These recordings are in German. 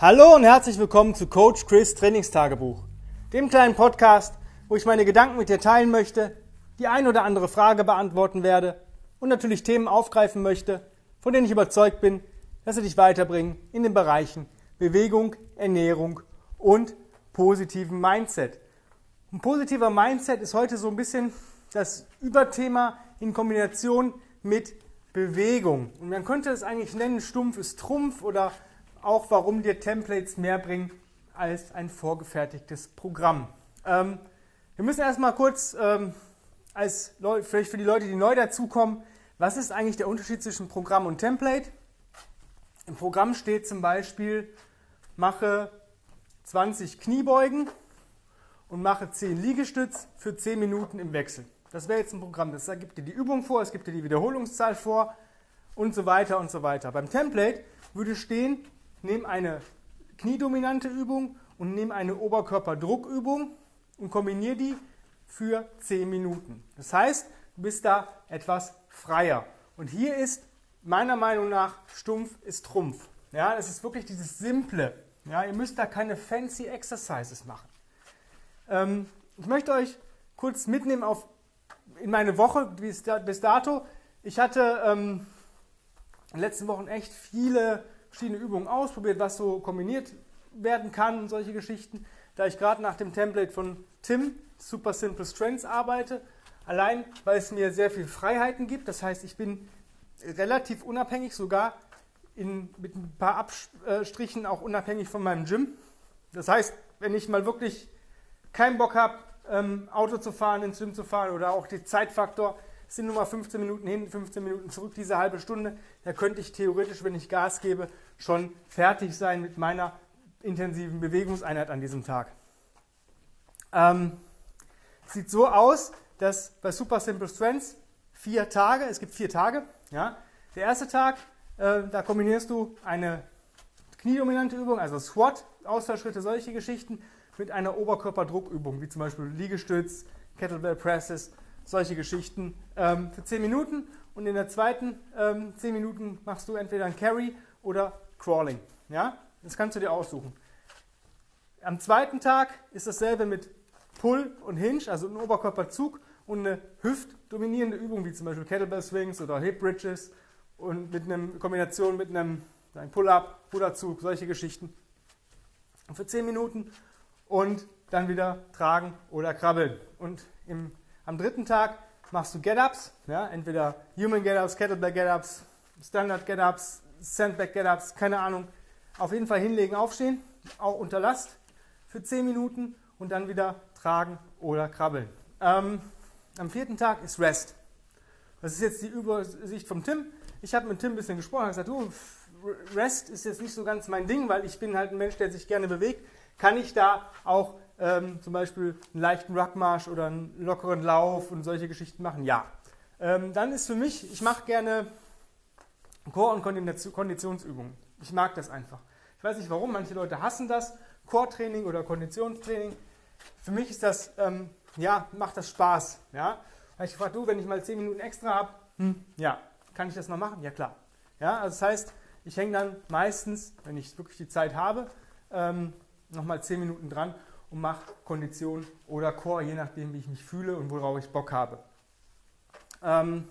Hallo und herzlich willkommen zu Coach Chris Trainingstagebuch, dem kleinen Podcast, wo ich meine Gedanken mit dir teilen möchte, die ein oder andere Frage beantworten werde und natürlich Themen aufgreifen möchte, von denen ich überzeugt bin, dass sie dich weiterbringen in den Bereichen Bewegung, Ernährung und positiven Mindset. Ein positiver Mindset ist heute so ein bisschen das Überthema in Kombination mit Bewegung. Und man könnte es eigentlich nennen, stumpf ist Trumpf oder auch warum dir Templates mehr bringen als ein vorgefertigtes Programm. Ähm, wir müssen erstmal kurz, ähm, als vielleicht für die Leute, die neu dazukommen, was ist eigentlich der Unterschied zwischen Programm und Template? Im Programm steht zum Beispiel, mache 20 Kniebeugen und mache 10 Liegestütz für 10 Minuten im Wechsel. Das wäre jetzt ein Programm. Das gibt dir die Übung vor, es gibt dir die Wiederholungszahl vor und so weiter und so weiter. Beim Template würde stehen, nimm eine kniedominante Übung und nimm eine Oberkörperdruckübung und kombiniere die für 10 Minuten. Das heißt, du bist da etwas freier. Und hier ist meiner Meinung nach stumpf ist Trumpf. Ja, es ist wirklich dieses simple. Ja, ihr müsst da keine fancy Exercises machen. Ähm, ich möchte euch kurz mitnehmen auf in meine Woche bis, dato. Ich hatte ähm, in den letzten Wochen echt viele verschiedene Übungen ausprobiert, was so kombiniert werden kann solche Geschichten. Da ich gerade nach dem Template von Tim, Super Simple Strengths, arbeite, allein weil es mir sehr viel Freiheiten gibt. Das heißt, ich bin relativ unabhängig, sogar in, mit ein paar Abstrichen auch unabhängig von meinem Gym. Das heißt, wenn ich mal wirklich keinen Bock habe, ähm, Auto zu fahren, ins Gym zu fahren oder auch der Zeitfaktor, es sind nur mal 15 Minuten hin, 15 Minuten zurück, diese halbe Stunde, da könnte ich theoretisch, wenn ich Gas gebe, schon fertig sein mit meiner intensiven Bewegungseinheit an diesem Tag. Ähm, sieht so aus, dass bei Super Simple Strengths vier Tage, es gibt vier Tage, ja. Der erste Tag, äh, da kombinierst du eine kniedominante Übung, also Squat, Ausfallschritte, solche Geschichten, mit einer Oberkörperdruckübung, wie zum Beispiel Liegestütz, Kettlebell Presses, solche Geschichten ähm, für 10 Minuten. Und in der zweiten ähm, 10 Minuten machst du entweder ein Carry oder Crawling. Ja? Das kannst du dir aussuchen. Am zweiten Tag ist dasselbe mit Pull und Hinge, also ein Oberkörperzug und eine hüftdominierende Übung, wie zum Beispiel Kettlebell Swings oder Hip Bridges und mit einer Kombination mit einem, einem Pull-Up, Ruderzug, solche Geschichten. für 10 Minuten und dann wieder tragen oder krabbeln. Und im, am dritten Tag machst du Get-Ups, ja, entweder Human Get-Ups, Kettlebell Get-Ups, Standard Get-Ups, Sandbag Get-Ups, keine Ahnung. Auf jeden Fall hinlegen, aufstehen, auch unter Last für 10 Minuten und dann wieder tragen oder krabbeln. Ähm, am vierten Tag ist Rest. Das ist jetzt die Übersicht vom Tim. Ich habe mit Tim ein bisschen gesprochen und gesagt, du, Rest ist jetzt nicht so ganz mein Ding, weil ich bin halt ein Mensch, der sich gerne bewegt kann ich da auch ähm, zum Beispiel einen leichten Ruckmarsch oder einen lockeren Lauf und solche Geschichten machen? Ja. Ähm, dann ist für mich, ich mache gerne Core- und Konditionsübungen. Ich mag das einfach. Ich weiß nicht warum, manche Leute hassen das, Core-Training oder Konditionstraining. Für mich ist das, ähm, ja, macht das Spaß. Ja? Ich frage, du, wenn ich mal 10 Minuten extra habe, hm, ja, kann ich das mal machen? Ja, klar. Ja, also das heißt, ich hänge dann meistens, wenn ich wirklich die Zeit habe, ähm, nochmal 10 Minuten dran und mache Kondition oder Core, je nachdem, wie ich mich fühle und worauf ich Bock habe. Ähm,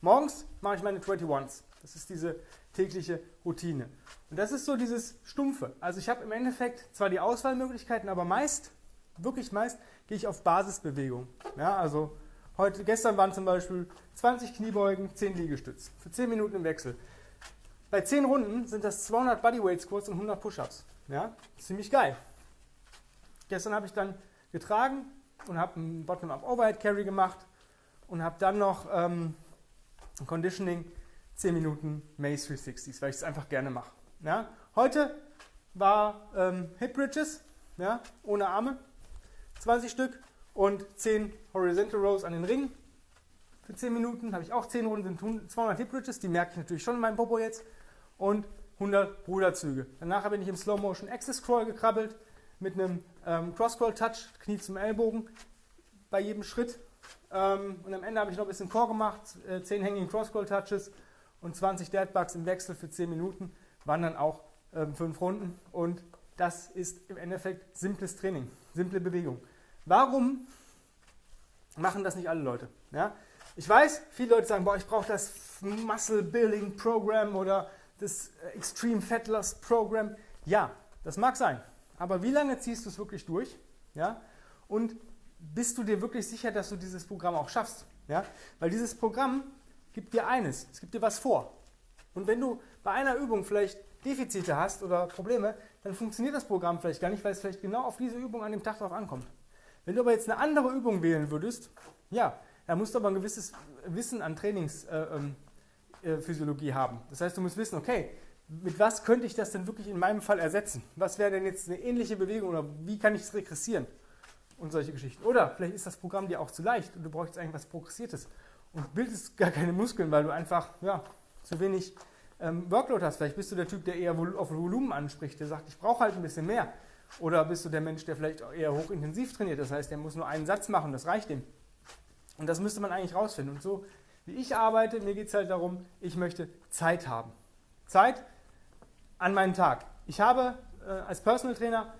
morgens mache ich meine 21s. Das ist diese tägliche Routine. Und das ist so dieses Stumpfe. Also ich habe im Endeffekt zwar die Auswahlmöglichkeiten, aber meist, wirklich meist, gehe ich auf Basisbewegung. Ja, also heute, gestern waren zum Beispiel 20 Kniebeugen, 10 Liegestütz. Für 10 Minuten im Wechsel. Bei 10 Runden sind das 200 Bodyweight Squats und 100 Push-Ups. Ja, ziemlich geil. Gestern habe ich dann getragen und habe einen Bottom-Up Overhead Carry gemacht und habe dann noch ähm, Conditioning 10 Minuten Mace 360s, weil ich es einfach gerne mache. Ja? Heute war ähm, Hip Bridges, ja, ohne Arme, 20 Stück und 10 Horizontal Rows an den Ringen. Für 10 Minuten habe ich auch 10 Runden, sind 200 Hip Bridges, die merke ich natürlich schon in meinem Popo jetzt. Und 100 Ruderzüge. Danach bin ich im Slow Motion Access Crawl gekrabbelt mit einem ähm, Cross Crawl Touch, Knie zum Ellbogen bei jedem Schritt. Ähm, und am Ende habe ich noch ein bisschen Core gemacht, äh, 10 Hanging Cross Crawl Touches und 20 Dead Bugs im Wechsel für 10 Minuten. Waren dann auch ähm, fünf Runden und das ist im Endeffekt simples Training, simple Bewegung. Warum machen das nicht alle Leute? Ja? Ich weiß, viele Leute sagen, boah, ich brauche das Muscle Building Program oder das Extreme Fat Loss Program. Ja, das mag sein. Aber wie lange ziehst du es wirklich durch? Ja? Und bist du dir wirklich sicher, dass du dieses Programm auch schaffst? Ja? Weil dieses Programm gibt dir eines, es gibt dir was vor. Und wenn du bei einer Übung vielleicht Defizite hast oder Probleme, dann funktioniert das Programm vielleicht gar nicht, weil es vielleicht genau auf diese Übung an dem Tag drauf ankommt. Wenn du aber jetzt eine andere Übung wählen würdest, ja, da musst du aber ein gewisses Wissen an Trainingsphysiologie äh, ähm, äh, haben. Das heißt, du musst wissen, okay, mit was könnte ich das denn wirklich in meinem Fall ersetzen? Was wäre denn jetzt eine ähnliche Bewegung oder wie kann ich es regressieren? Und solche Geschichten. Oder vielleicht ist das Programm dir auch zu leicht und du brauchst eigentlich was Progressiertes und bildest gar keine Muskeln, weil du einfach ja, zu wenig ähm, Workload hast. Vielleicht bist du der Typ, der eher auf Volumen anspricht, der sagt, ich brauche halt ein bisschen mehr. Oder bist du der Mensch, der vielleicht eher hochintensiv trainiert, das heißt, der muss nur einen Satz machen, das reicht ihm. Und das müsste man eigentlich rausfinden. Und so wie ich arbeite, mir geht es halt darum, ich möchte Zeit haben. Zeit an meinen Tag. Ich habe äh, als Personal Trainer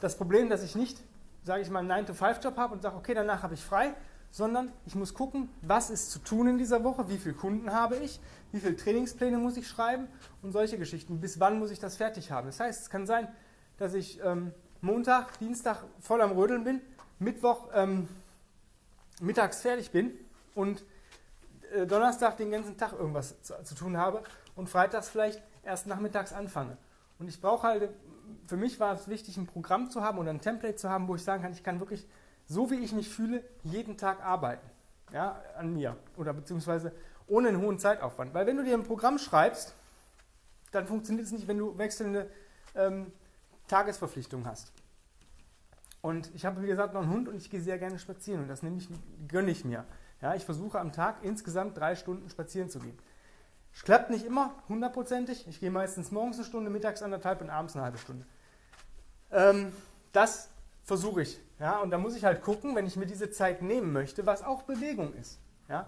das Problem, dass ich nicht, sage ich mal, einen 9-to-5-Job habe und sage, okay, danach habe ich frei, sondern ich muss gucken, was ist zu tun in dieser Woche, wie viele Kunden habe ich, wie viele Trainingspläne muss ich schreiben und solche Geschichten. Bis wann muss ich das fertig haben? Das heißt, es kann sein, dass ich ähm, Montag, Dienstag voll am Rödeln bin, Mittwoch ähm, mittags fertig bin und äh, Donnerstag den ganzen Tag irgendwas zu, zu, tun habe und freitags vielleicht erst nachmittags anfange. Und ich brauche halt, für mich war es wichtig, ein Programm zu haben oder ein Template zu haben, wo ich sagen kann, ich kann wirklich, so wie ich mich fühle, jeden Tag arbeiten. Ja, an mir. Oder beziehungsweise ohne einen hohen Zeitaufwand. Weil wenn du dir ein Programm schreibst, dann funktioniert es nicht, wenn du wechselnde ähm, Tagesverpflichtungen hast. Und ich habe, wie gesagt, noch einen Hund und ich gehe sehr gerne spazieren und das nehme ich, gönne ich mir. Ja, ich versuche am Tag insgesamt drei Stunden spazieren zu gehen. Es klappt nicht immer hundertprozentig. Ich gehe meistens morgens eine Stunde, mittags anderthalb und abends eine halbe Stunde. Ähm, das versuche ich. Ja, und da muss ich halt gucken, wenn ich mir diese Zeit nehmen möchte, was auch Bewegung ist. Ja,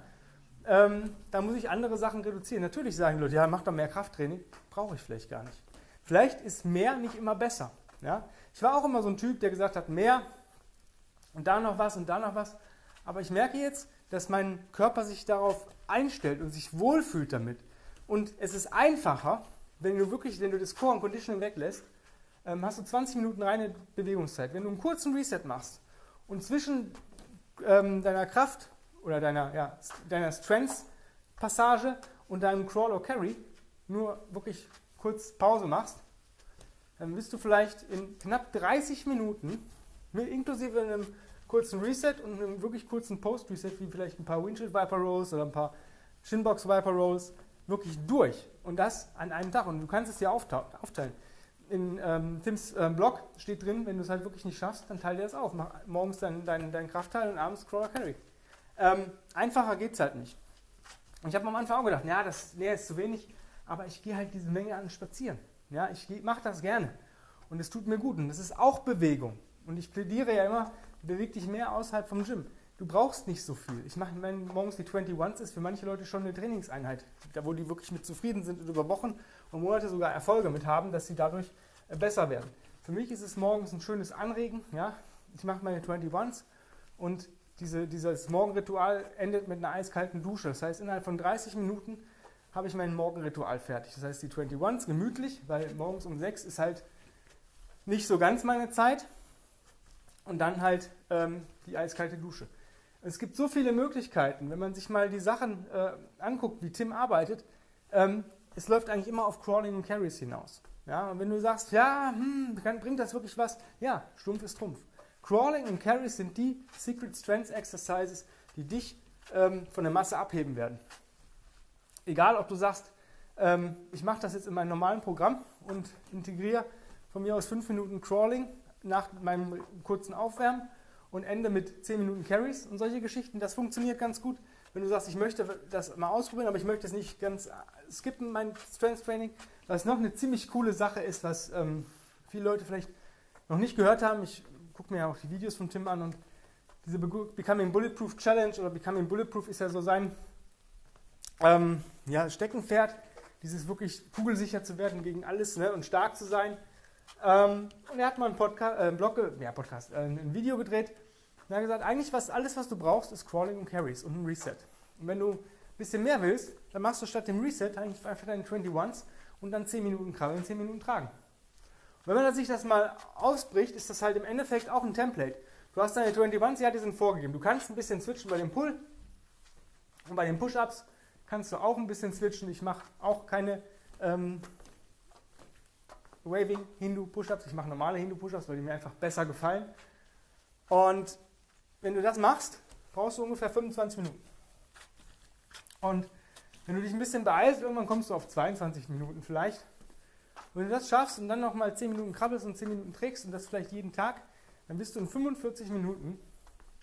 ähm, da muss ich andere Sachen reduzieren. Natürlich sagen Leute, ja, mach doch mehr Krafttraining. Brauche ich vielleicht gar nicht. Vielleicht ist mehr nicht immer besser. Ja? Ich war auch immer so ein Typ, der gesagt hat, mehr und da noch was und da noch was. Aber ich merke jetzt, dass mein Körper sich darauf einstellt und sich wohlfühlt damit. Und es ist einfacher, wenn du wirklich, wenn du das Core und Conditioning weglässt, ähm, hast du 20 Minuten reine Bewegungszeit. Wenn du einen kurzen Reset machst und zwischen ähm, deiner Kraft oder deiner, ja, deiner Strengths-Passage und deinem Crawl or Carry nur wirklich kurz Pause machst, dann bist du vielleicht in knapp 30 Minuten, mit, inklusive einem kurzen Reset und einem wirklich kurzen Post-Reset, wie vielleicht ein paar Windshield Viper Rolls oder ein paar Shinbox Viper Rolls, wirklich durch. Und das an einem Tag. Und du kannst es ja aufteilen. In ähm, Tims ähm, Blog steht drin, wenn du es halt wirklich nicht schaffst, dann teile dir das auf. Mach morgens deinen dein, dein Kraftteil und abends Crawler Carry. Ähm, einfacher geht es halt nicht. Und ich habe am Anfang auch gedacht, ja, das nee, ist zu wenig, aber ich gehe halt diese Menge an spazieren. Ja, ich mache das gerne. Und es tut mir gut. Und das ist auch Bewegung. Und ich plädiere ja immer, beweg dich mehr außerhalb vom Gym. Du brauchst nicht so viel. Ich mache morgens die 21s, ist für manche Leute schon eine Trainingseinheit, da wo die wirklich mit zufrieden sind und über Wochen und Monate sogar Erfolge mit haben, dass sie dadurch äh, besser werden. Für mich ist es morgens ein schönes Anregen. Ja? Ich mache meine 21s und diese, dieses Morgenritual endet mit einer eiskalten Dusche. Das heißt, innerhalb von 30 Minuten habe ich mein Morgenritual fertig. Das heißt, die 21s gemütlich, weil morgens um 6 ist halt nicht so ganz meine Zeit. Und dann halt ähm, die eiskalte Dusche. Es gibt so viele Möglichkeiten, wenn man sich mal die Sachen äh, anguckt, wie Tim arbeitet. Ähm, es läuft eigentlich immer auf Crawling und Carries hinaus. Ja, und wenn du sagst, ja, hm, bringt das wirklich was? Ja, stumpf ist Trumpf. Crawling und Carries sind die Secret Strength Exercises, die dich ähm, von der Masse abheben werden. Egal, ob du sagst, ähm, ich mache das jetzt in meinem normalen Programm und integriere von mir aus fünf Minuten Crawling nach meinem kurzen Aufwärmen und ende mit zehn Minuten Carries und solche Geschichten. Das funktioniert ganz gut. Wenn du sagst, ich möchte das mal ausprobieren, aber ich möchte es nicht ganz skippen, mein Strength Training, was noch eine ziemlich coole Sache ist, was ähm, viele Leute vielleicht noch nicht gehört haben. Ich gucke mir ja auch die Videos von Tim an und diese Becoming Bulletproof Challenge oder Becoming Bulletproof ist ja so sein ähm, ja, Steckenpferd, dieses wirklich kugelsicher zu werden gegen alles ne, und stark zu sein. Ähm, und er hat mal einen, Podcast, äh, Blog, ja, Podcast, äh, ein Video gedreht und er hat gesagt, eigentlich was, alles, was du brauchst, ist Crawling und Carries und ein Reset. Und wenn du ein bisschen mehr willst, dann machst du statt dem Reset eigentlich einfach deine 21s und dann 10 Minuten krabbeln, 10 Minuten tragen. Und wenn man sich das mal ausbricht, ist das halt im Endeffekt auch ein Template. Du hast deine 21s, ja, die sind vorgegeben. Du kannst ein bisschen switchen bei dem Pull und bei den Push-Ups kannst du auch ein bisschen switchen. Ich mache auch keine ähm, Waving Hindu Push-Ups. Ich mache normale Hindu Push-Ups, weil die mir einfach besser gefallen. Und wenn du das machst, brauchst du ungefähr 25 Minuten. Und wenn du dich ein bisschen beeilst, irgendwann kommst du auf 22 Minuten vielleicht. Wenn du das schaffst und dann nochmal 10 Minuten krabbelst und 10 Minuten trägst und das vielleicht jeden Tag, dann bist du in 45 Minuten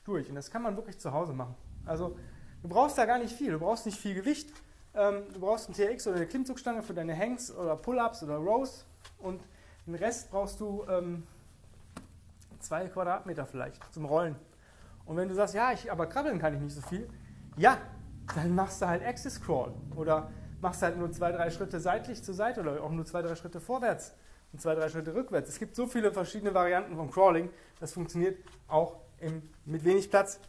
durch. Und das kann man wirklich zu Hause machen. Also du brauchst da gar nicht viel. Du brauchst nicht viel Gewicht. Ähm, du brauchst ein TRX oder eine Klimmzugstange für deine Hangs oder Pull-Ups oder Rows. Und den Rest brauchst du ähm, zwei Quadratmeter vielleicht zum Rollen. Und wenn du sagst, ja, ich, aber krabbeln kann ich nicht so viel, ja, dann machst du halt Axis Crawl oder machst halt nur zwei, drei Schritte seitlich zur Seite oder auch nur zwei, drei Schritte vorwärts und zwei, drei Schritte rückwärts. Es gibt so viele verschiedene Varianten von Crawling, das funktioniert auch im, mit wenig Platz.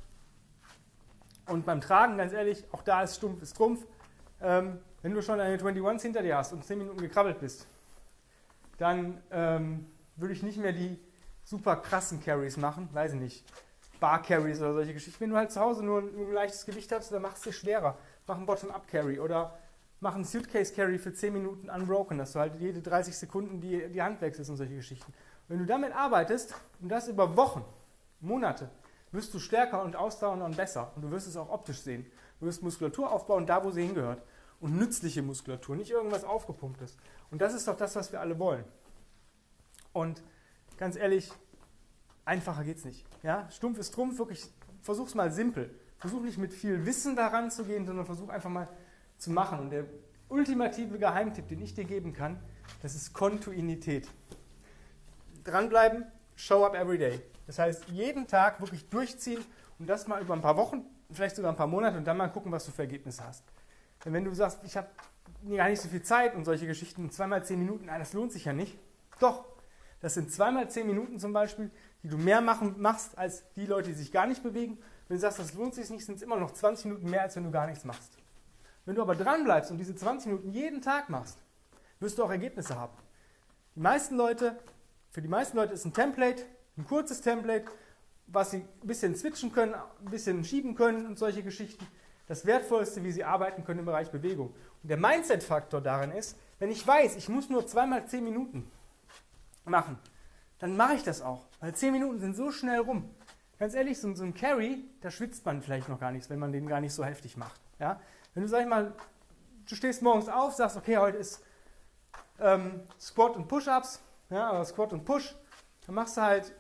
Und beim Tragen, ganz ehrlich, auch da ist stumpf, ist Trumpf. Ähm, wenn du schon eine 21 hinter dir hast und 10 Minuten gekrabbelt bist, dann ähm, würde ich nicht mehr die super krassen Carries machen, weiß ich nicht, Bar Carries oder solche Geschichten. Wenn du halt zu Hause nur ein, ein leichtes Gewicht hast, dann machst du es schwerer. Mach einen Bottom-Up Carry oder mach einen Suitcase Carry für 10 Minuten unbroken, dass du halt jede 30 Sekunden die, die Hand wechselst und solche Geschichten. Wenn du damit arbeitest und das über Wochen, Monate, wirst du stärker und ausdauernder und besser. Und du wirst es auch optisch sehen. Du wirst Muskulatur aufbauen, da wo sie hingehört. Und nützliche Muskulatur, nicht irgendwas aufgepumptes. Und das ist doch das, was wir alle wollen. Und ganz ehrlich, einfacher geht's nicht. Ja? Stumpf ist Trumpf, wirklich, versuch's mal simpel. Versuch nicht mit viel Wissen daran zu gehen, sondern versuch einfach mal zu machen. Und der ultimative Geheimtipp, den ich dir geben kann, das ist Kontinuität. Dranbleiben, show up every day. Das heißt, jeden Tag wirklich durchziehen und das mal über ein paar Wochen, vielleicht sogar ein paar Monate und dann mal gucken, was du für Ergebnisse hast. Denn wenn du sagst, ich habe gar nicht so viel Zeit und solche Geschichten, zweimal zehn Minuten, nein, das lohnt sich ja nicht. Doch, das sind zweimal zehn Minuten zum Beispiel, die du mehr machen, machst als die Leute, die sich gar nicht bewegen. Wenn du sagst, das lohnt sich nicht, sind es immer noch 20 Minuten mehr, als wenn du gar nichts machst. Wenn du aber dran bleibst und diese 20 Minuten jeden Tag machst, wirst du auch Ergebnisse haben. Die meisten Leute, für die meisten Leute ist ein Template, ein kurzes Template, was sie ein bisschen switchen können, ein bisschen schieben können und solche Geschichten. Das Wertvollste, wie sie arbeiten können im Bereich Bewegung. Und der Mindset-Faktor darin ist, wenn ich weiß, ich muss nur zweimal 10 Minuten machen, dann mache ich das auch. Weil 10 Minuten sind so schnell rum. Ganz ehrlich, so, so ein Carry, da schwitzt man vielleicht noch gar nichts, wenn man den gar nicht so heftig macht. Ja? Wenn du, sag ich mal, du stehst morgens auf, sagst, okay, heute ist ähm, Squat und Push-Ups, ja, oder Squat und Push, dann machst du halt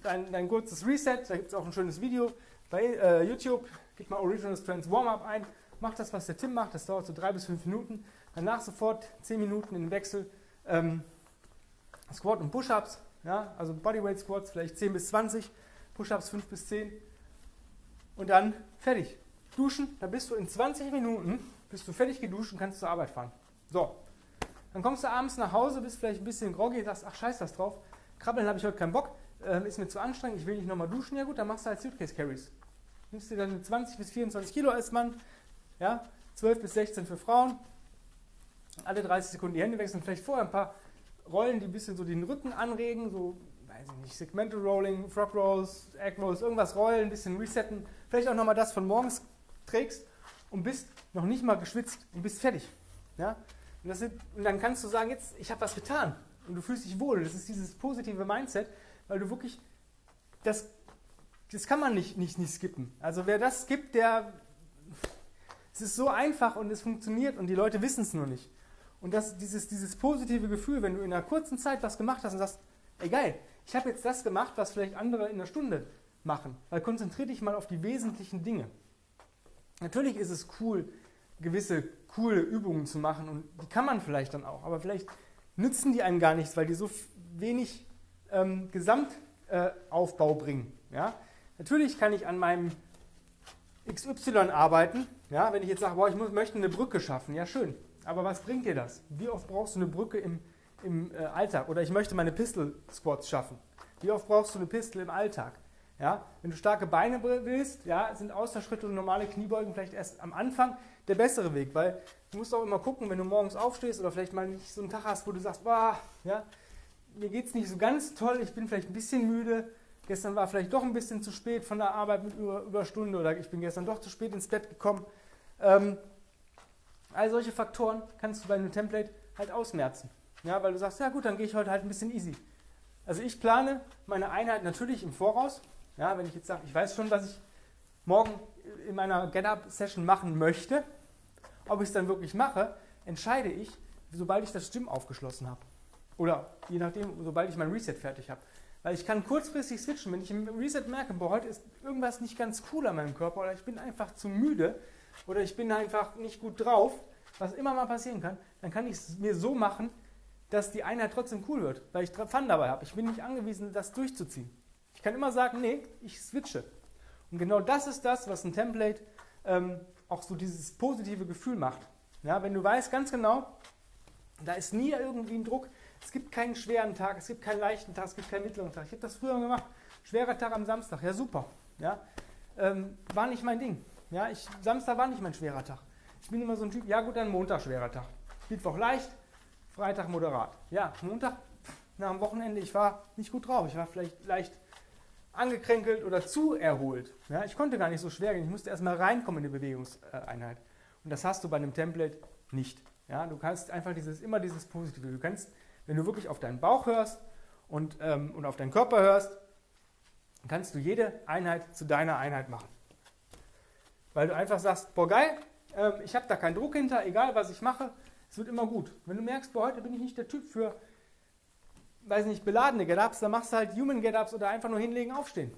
dein, dein kurzes Reset, da gibt es auch ein schönes Video bei äh, YouTube, gib mal Original Strength Warm-Up ein, mach das, was der Tim macht, das dauert so drei bis fünf Minuten, danach sofort zehn Minuten in den Wechsel. Ähm, Squat und Push-Ups, ja, also Bodyweight Squats vielleicht 10 bis 20, Push-Ups 5 bis 10 und dann fertig. Duschen, da bist du in 20 Minuten, bist du fertig geduscht und kannst zur Arbeit fahren. So, dann kommst du abends nach Hause, bist vielleicht ein bisschen groggy, sagst, ach scheiß das drauf, krabbeln habe ich heute keinen Bock, äh, ist mir zu anstrengend, ich will nicht nochmal duschen, ja gut, dann machst du halt Suitcase Carries. Nimmst dir dann 20 bis 24 Kilo als Mann, ja, 12 bis 16 für Frauen, alle 30 Sekunden die Hände wechseln, vielleicht vorher ein paar Rollen, die ein bisschen so den Rücken anregen, so, weiß ich nicht, Segmental Rolling, Frog Rolls, Egg Rolls, irgendwas rollen, ein bisschen resetten, vielleicht auch nochmal das von morgens trägst und bist noch nicht mal geschwitzt und bist fertig. Ja? Und, sind, und dann kannst du sagen, jetzt, ich habe was getan und du fühlst dich wohl. Das ist dieses positive Mindset, weil du wirklich, das, das kann man nicht, nicht, nicht skippen. Also wer das skippt, der, es ist so einfach und es funktioniert und die Leute wissen es nur nicht. Und das, dieses, dieses positive Gefühl, wenn du in einer kurzen Zeit was gemacht hast und sagst, ey geil, ich habe jetzt das gemacht, was vielleicht andere in einer Stunde machen. Weil konzentriere dich mal auf die wesentlichen Dinge. Natürlich ist es cool, gewisse coole Übungen zu machen und die kann man vielleicht dann auch, aber vielleicht nützen die einem gar nichts, weil die so wenig ähm, Gesamtaufbau äh, bringen. Ja? Natürlich kann ich an meinem XY arbeiten, ja? wenn ich jetzt sage, boah, ich muss, möchte eine Brücke schaffen, ja schön, Aber was bringt dir das? Wie oft brauchst du eine Brücke im, im äh, Alltag? Oder ich möchte meine Pistol Squats schaffen. Wie oft brauchst du eine Pistol im Alltag? Ja, wenn du starke Beine willst, ja, sind Ausfallschritte und normale Kniebeugen vielleicht erst am Anfang der bessere Weg, weil du musst auch immer gucken, wenn du morgens aufstehst oder vielleicht mal nicht so einen Tag hast, wo du sagst, boah, ja, mir geht es nicht so ganz toll, ich bin vielleicht ein bisschen müde, gestern war vielleicht doch ein bisschen zu spät von der Arbeit mit über, Überstunde oder ich bin gestern doch zu spät ins Bett gekommen. Ähm, all solche Faktoren kannst du bei einem Template halt ausmerzen. Ja, weil du sagst, ja gut, dann gehe ich heute halt ein bisschen easy. Also ich plane meine Einheit natürlich im Voraus. Ja, wenn ich jetzt sage, ich weiß schon, was ich morgen in meiner Get-Up-Session machen möchte, ob ich es dann wirklich mache, entscheide ich, sobald ich das Gym aufgeschlossen habe. Oder je nachdem, sobald ich mein Reset fertig habe. Weil ich kann kurzfristig switchen. Wenn ich im Reset merke, boah, heute ist irgendwas nicht ganz cool an meinem Körper oder ich bin einfach zu müde oder ich bin einfach nicht gut drauf, was immer mal passieren kann, dann kann ich es mir so machen, dass die Einheit trotzdem cool wird, weil ich Fun dabei habe. Ich bin nicht angewiesen, das durchzuziehen. Ich kann immer sagen, nee, ich switche. Und genau das ist das, was ein Template ähm, auch so dieses positive Gefühl macht. Ja, wenn du weißt ganz genau, da ist nie irgendwie ein Druck, es gibt keinen schweren Tag, es gibt keinen leichten Tag, es gibt keinen mittleren Tag. Ich habe das früher gemacht. Schwerer Tag am Samstag, ja super. Ja, ähm, war nicht mein Ding. Ja, ich, Samstag war nicht mein schwerer Tag. Ich bin immer so ein Typ, ja gut, dann Montag schwerer Tag. Mittwoch leicht, Freitag moderat. Ja, Montag nach dem Wochenende, ich war nicht gut drauf. Ich war vielleicht leicht angekränkelt oder zu erholt. Ja, ich konnte gar nicht so schwer gehen. Ich musste erstmal reinkommen in die Bewegungseinheit. Und das hast du bei einem Template nicht. Ja, du kannst einfach dieses, immer dieses Positive. Du kannst wenn du wirklich auf deinen Bauch hörst und, ähm, und auf deinen Körper hörst, kannst du jede Einheit zu deiner Einheit machen. Weil du einfach sagst, boah geil, ähm, ich habe da keinen Druck hinter, egal was ich mache, es wird immer gut. Wenn du merkst, boah, heute bin ich nicht der Typ für, weiß nicht, beladene Get-Ups, dann machst du halt Human Get-Ups oder einfach nur hinlegen, aufstehen.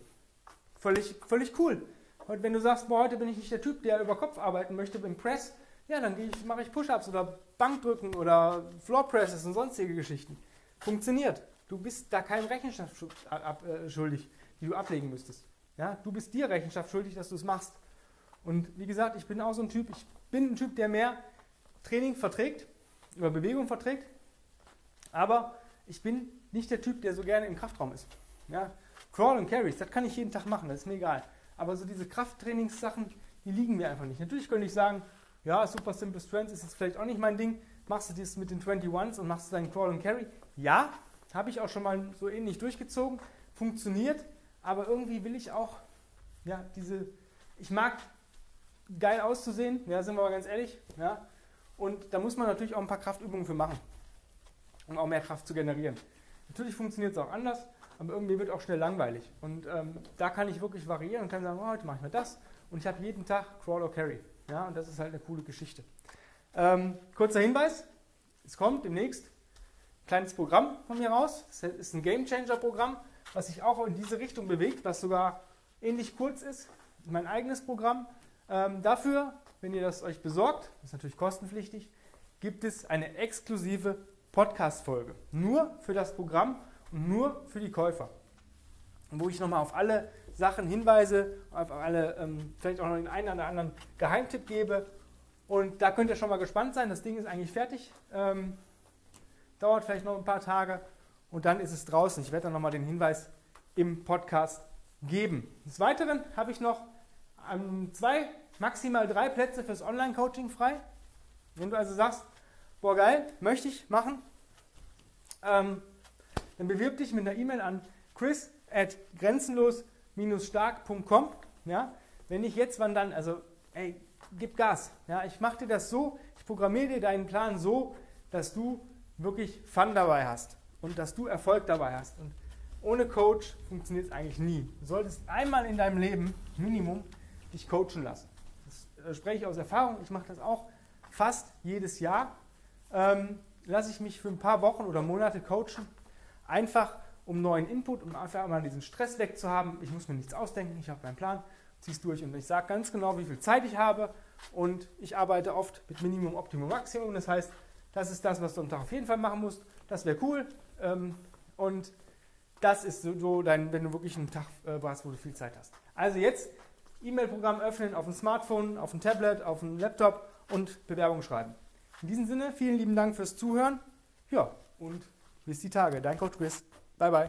Völlig, völlig cool. Und wenn du sagst, boah, heute bin ich nicht der Typ, der über Kopf arbeiten möchte im Press, ja, dann mache ich Push-Ups oder Bankdrücken oder Floor Presses und sonstige Geschichten. Funktioniert. Du bist da keinem Rechenschaft äh, schuldig, die du ablegen müsstest. Ja, du bist dir Rechenschaft schuldig, dass du es machst. Und wie gesagt, ich bin auch so ein Typ, ich bin ein Typ, der mehr Training verträgt, über Bewegung verträgt, aber ich bin nicht der Typ, der so gerne im Kraftraum ist. Ja, Crawl und Carries, das kann ich jeden Tag machen, das ist mir egal. Aber so diese Krafttrainingssachen, die liegen mir einfach nicht. Natürlich könnte ich sagen, ja, Super Simple Strength ist jetzt vielleicht auch nicht mein Ding. Machst du das mit den 21s und machst du deinen Crawl und Carry? Ja, habe ich auch schon mal so ähnlich durchgezogen. Funktioniert, aber irgendwie will ich auch, ja, diese, ich mag geil auszusehen, ja, sind wir mal ganz ehrlich, ja. Und da muss man natürlich auch ein paar Kraftübungen für machen, um auch mehr Kraft zu generieren. Natürlich funktioniert es auch anders, aber irgendwie wird auch schnell langweilig. Und ähm, da kann ich wirklich variieren und kann sagen, oh, heute mache ich mal das und ich habe jeden Tag Crawl or Carry. Ja, und das ist halt eine coole Geschichte. Ähm, kurzer Hinweis: Es kommt demnächst ein kleines Programm von mir raus. Das ist ein Game Changer Programm, was sich auch in diese Richtung bewegt, was sogar ähnlich kurz ist. Mein eigenes Programm. Ähm, dafür, wenn ihr das euch besorgt, ist natürlich kostenpflichtig, gibt es eine exklusive Podcast-Folge. Nur für das Programm und nur für die Käufer. Wo ich nochmal auf alle Sachen hinweise, auf alle, ähm, vielleicht auch noch den einen oder anderen Geheimtipp gebe. Und da könnt ihr schon mal gespannt sein. Das Ding ist eigentlich fertig. Ähm, dauert vielleicht noch ein paar Tage und dann ist es draußen. Ich werde dann nochmal den Hinweis im Podcast geben. Des Weiteren habe ich noch ähm, zwei, maximal drei Plätze fürs Online-Coaching frei. Wenn du also sagst, boah geil, möchte ich machen, ähm, dann bewirb dich mit einer E-Mail an chris at grenzenlos stark.com. Ja? Wenn nicht jetzt, wann dann? Also, ey, gib Gas. Ja? Ich mache dir das so, ich programmiere dir deinen Plan so, dass du wirklich Fun dabei hast und dass du Erfolg dabei hast. Und ohne Coach funktioniert es eigentlich nie. Du solltest einmal in deinem Leben, Minimum, dich coachen lassen. Das äh, spreche ich aus Erfahrung. Ich mache das auch fast jedes Jahr. Ähm, lasse ich mich für ein paar Wochen oder Monate coachen. Einfach um neuen Input, um einfach mal diesen Stress wegzuhaben. Ich muss mir nichts ausdenken, ich habe meinen Plan, zieh's durch und ich sage ganz genau, wie viel Zeit ich habe und ich arbeite oft mit Minimum, Optimum, Maximum. Das heißt, das ist das, was du am Tag auf jeden Fall machen musst. Das wäre cool. Ähm, und das ist so dein, wenn du wirklich einen Tag äh, hast, wo du viel Zeit hast. Also jetzt E-Mail-Programm öffnen auf dem Smartphone, auf dem Tablet, auf dem Laptop und Bewerbung schreiben. In diesem Sinne, vielen lieben Dank fürs Zuhören. Ja, und bis die Tage. Dein Coach Chris. Bye, bye.